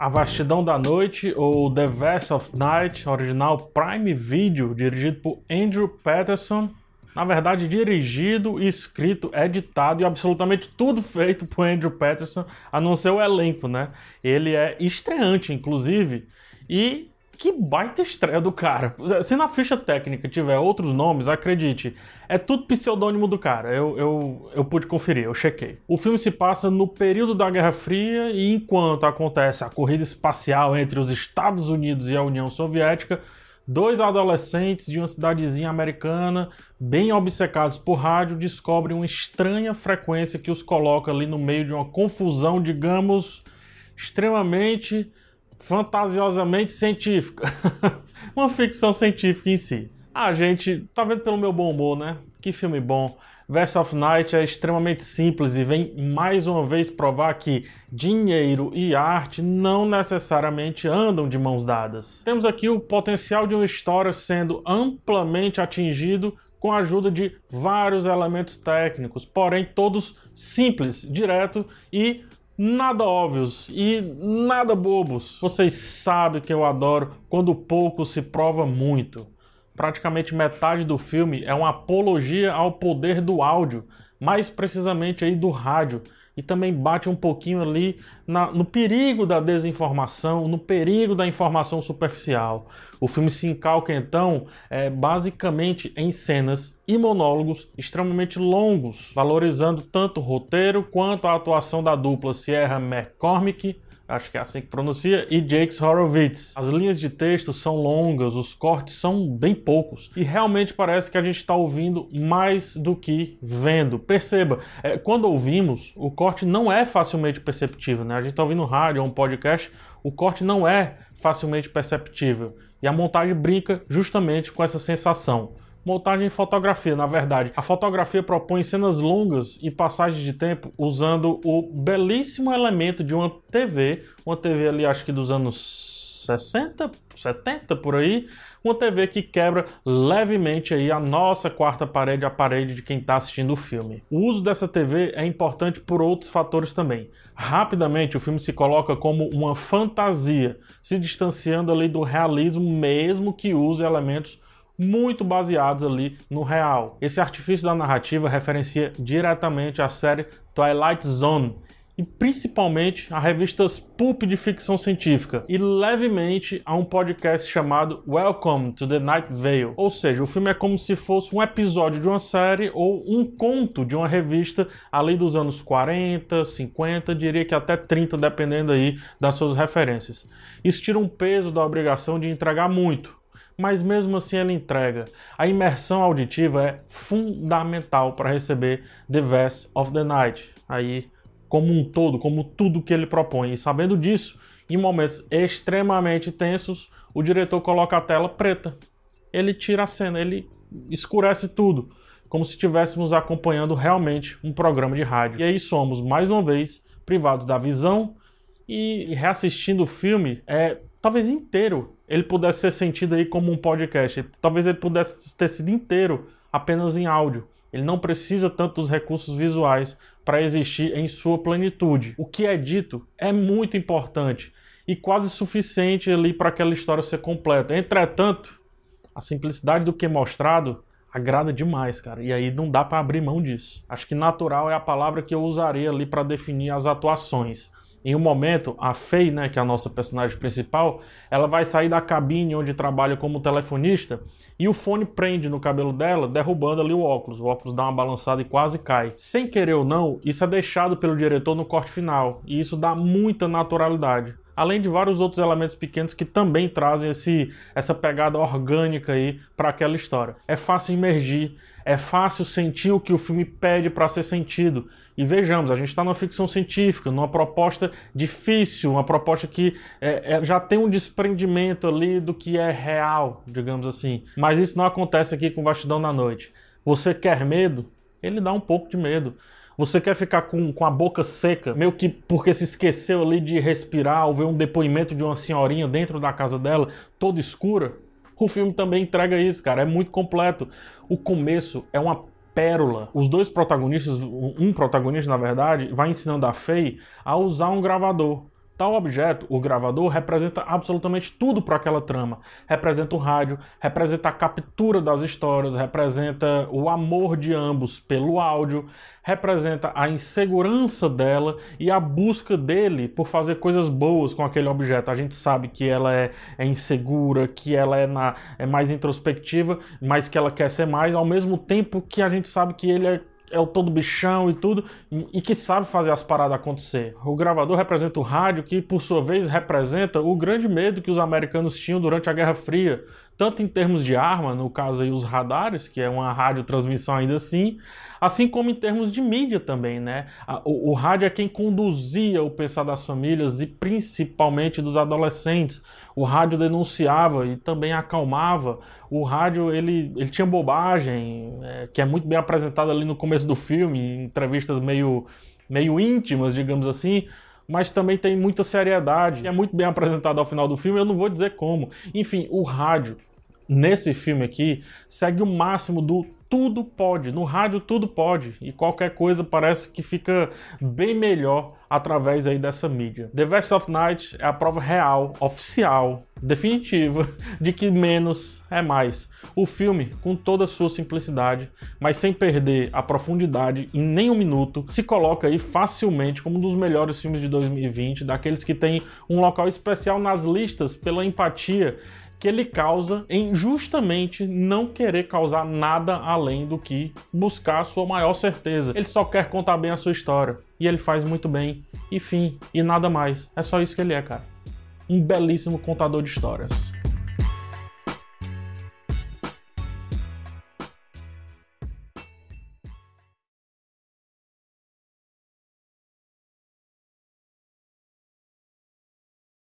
A Vastidão da Noite, ou The Vast of Night, original Prime Video, dirigido por Andrew Patterson. Na verdade, dirigido, escrito, editado e absolutamente tudo feito por Andrew Patterson, a não ser o elenco, né? Ele é estreante, inclusive, e que baita estreia do cara. Se na ficha técnica tiver outros nomes, acredite, é tudo pseudônimo do cara. Eu, eu, eu pude conferir, eu chequei. O filme se passa no período da Guerra Fria e enquanto acontece a corrida espacial entre os Estados Unidos e a União Soviética, dois adolescentes de uma cidadezinha americana, bem obcecados por rádio, descobrem uma estranha frequência que os coloca ali no meio de uma confusão, digamos, extremamente fantasiosamente científica. uma ficção científica em si. Ah, gente, tá vendo pelo meu bom humor, né? Que filme bom. Verse of Night é extremamente simples e vem mais uma vez provar que dinheiro e arte não necessariamente andam de mãos dadas. Temos aqui o potencial de uma história sendo amplamente atingido com a ajuda de vários elementos técnicos, porém todos simples, direto e nada óbvios e nada bobos. Vocês sabem que eu adoro quando pouco se prova muito. Praticamente metade do filme é uma apologia ao poder do áudio, mais precisamente aí do rádio, e também bate um pouquinho ali na, no perigo da desinformação, no perigo da informação superficial. O filme se encalca então é, basicamente em cenas e monólogos extremamente longos, valorizando tanto o roteiro quanto a atuação da dupla Sierra McCormick acho que é assim que pronuncia, e Jakes Horowitz. As linhas de texto são longas, os cortes são bem poucos, e realmente parece que a gente está ouvindo mais do que vendo. Perceba, é, quando ouvimos, o corte não é facilmente perceptível, né? A gente está ouvindo rádio ou um podcast, o corte não é facilmente perceptível. E a montagem brinca justamente com essa sensação montagem e fotografia, na verdade. A fotografia propõe cenas longas e passagens de tempo usando o belíssimo elemento de uma TV, uma TV ali acho que dos anos 60, 70 por aí, uma TV que quebra levemente aí a nossa quarta parede, a parede de quem está assistindo o filme. O uso dessa TV é importante por outros fatores também. Rapidamente o filme se coloca como uma fantasia, se distanciando ali do realismo mesmo que use elementos muito baseados ali no real. Esse artifício da narrativa referencia diretamente a série Twilight Zone e principalmente a revistas pulp de ficção científica e levemente a um podcast chamado Welcome to the Night Vale. Ou seja, o filme é como se fosse um episódio de uma série ou um conto de uma revista ali dos anos 40, 50, diria que até 30, dependendo aí das suas referências. Isso tira um peso da obrigação de entregar muito, mas mesmo assim ela entrega. A imersão auditiva é fundamental para receber The Vast of the Night, aí como um todo, como tudo que ele propõe. E sabendo disso, em momentos extremamente tensos, o diretor coloca a tela preta. Ele tira a cena, ele escurece tudo, como se estivéssemos acompanhando realmente um programa de rádio. E aí somos mais uma vez privados da visão e reassistindo o filme é talvez inteiro ele pudesse ser sentido aí como um podcast. Talvez ele pudesse ter sido inteiro apenas em áudio. Ele não precisa tanto dos recursos visuais para existir em sua plenitude. O que é dito é muito importante e quase suficiente ali para aquela história ser completa. Entretanto, a simplicidade do que é mostrado agrada demais, cara. E aí não dá para abrir mão disso. Acho que natural é a palavra que eu usaria ali para definir as atuações. Em um momento, a Faye, né, que é a nossa personagem principal, ela vai sair da cabine onde trabalha como telefonista e o fone prende no cabelo dela, derrubando ali o óculos. O óculos dá uma balançada e quase cai. Sem querer ou não, isso é deixado pelo diretor no corte final e isso dá muita naturalidade. Além de vários outros elementos pequenos que também trazem esse, essa pegada orgânica aí para aquela história. É fácil emergir, é fácil sentir o que o filme pede para ser sentido. E vejamos, a gente está numa ficção científica, numa proposta difícil, uma proposta que é, é, já tem um desprendimento ali do que é real, digamos assim. Mas isso não acontece aqui com Vastidão na Noite. Você quer medo? Ele dá um pouco de medo. Você quer ficar com, com a boca seca, meio que porque se esqueceu ali de respirar ou ver um depoimento de uma senhorinha dentro da casa dela, toda escura? O filme também entrega isso, cara. É muito completo. O começo é uma pérola. Os dois protagonistas, um protagonista na verdade, vai ensinando a Faye a usar um gravador Tal objeto, o gravador, representa absolutamente tudo para aquela trama. Representa o rádio, representa a captura das histórias, representa o amor de ambos pelo áudio, representa a insegurança dela e a busca dele por fazer coisas boas com aquele objeto. A gente sabe que ela é, é insegura, que ela é, na, é mais introspectiva, mas que ela quer ser mais, ao mesmo tempo que a gente sabe que ele é é o todo bichão e tudo, e que sabe fazer as paradas acontecer. O gravador representa o rádio, que por sua vez representa o grande medo que os americanos tinham durante a Guerra Fria, tanto em termos de arma, no caso aí os radares, que é uma radiotransmissão ainda assim, assim como em termos de mídia também, né? O, o rádio é quem conduzia o pensar das famílias e principalmente dos adolescentes. O rádio denunciava e também acalmava. O rádio ele, ele tinha bobagem, é, que é muito bem apresentada ali no começo do filme, em entrevistas meio, meio íntimas, digamos assim mas também tem muita seriedade. É muito bem apresentado ao final do filme, eu não vou dizer como. Enfim, o rádio nesse filme aqui segue o máximo do tudo pode. No rádio tudo pode e qualquer coisa parece que fica bem melhor através aí dessa mídia. The Vest of Night é a prova real, oficial, definitiva de que menos é mais. O filme, com toda a sua simplicidade, mas sem perder a profundidade em nenhum minuto, se coloca aí facilmente como um dos melhores filmes de 2020, daqueles que tem um local especial nas listas pela empatia que ele causa em justamente não querer causar nada além do que buscar a sua maior certeza. Ele só quer contar bem a sua história. E ele faz muito bem. E fim. E nada mais. É só isso que ele é, cara. Um belíssimo contador de histórias.